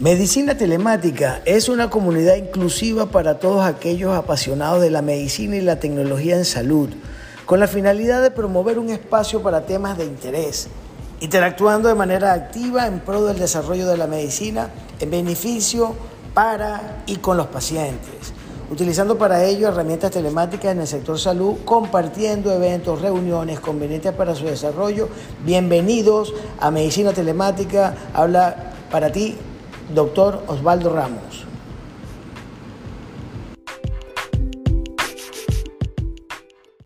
Medicina Telemática es una comunidad inclusiva para todos aquellos apasionados de la medicina y la tecnología en salud, con la finalidad de promover un espacio para temas de interés, interactuando de manera activa en pro del desarrollo de la medicina en beneficio para y con los pacientes, utilizando para ello herramientas telemáticas en el sector salud, compartiendo eventos, reuniones convenientes para su desarrollo. Bienvenidos a Medicina Telemática. Habla para ti doctor Osvaldo Ramos.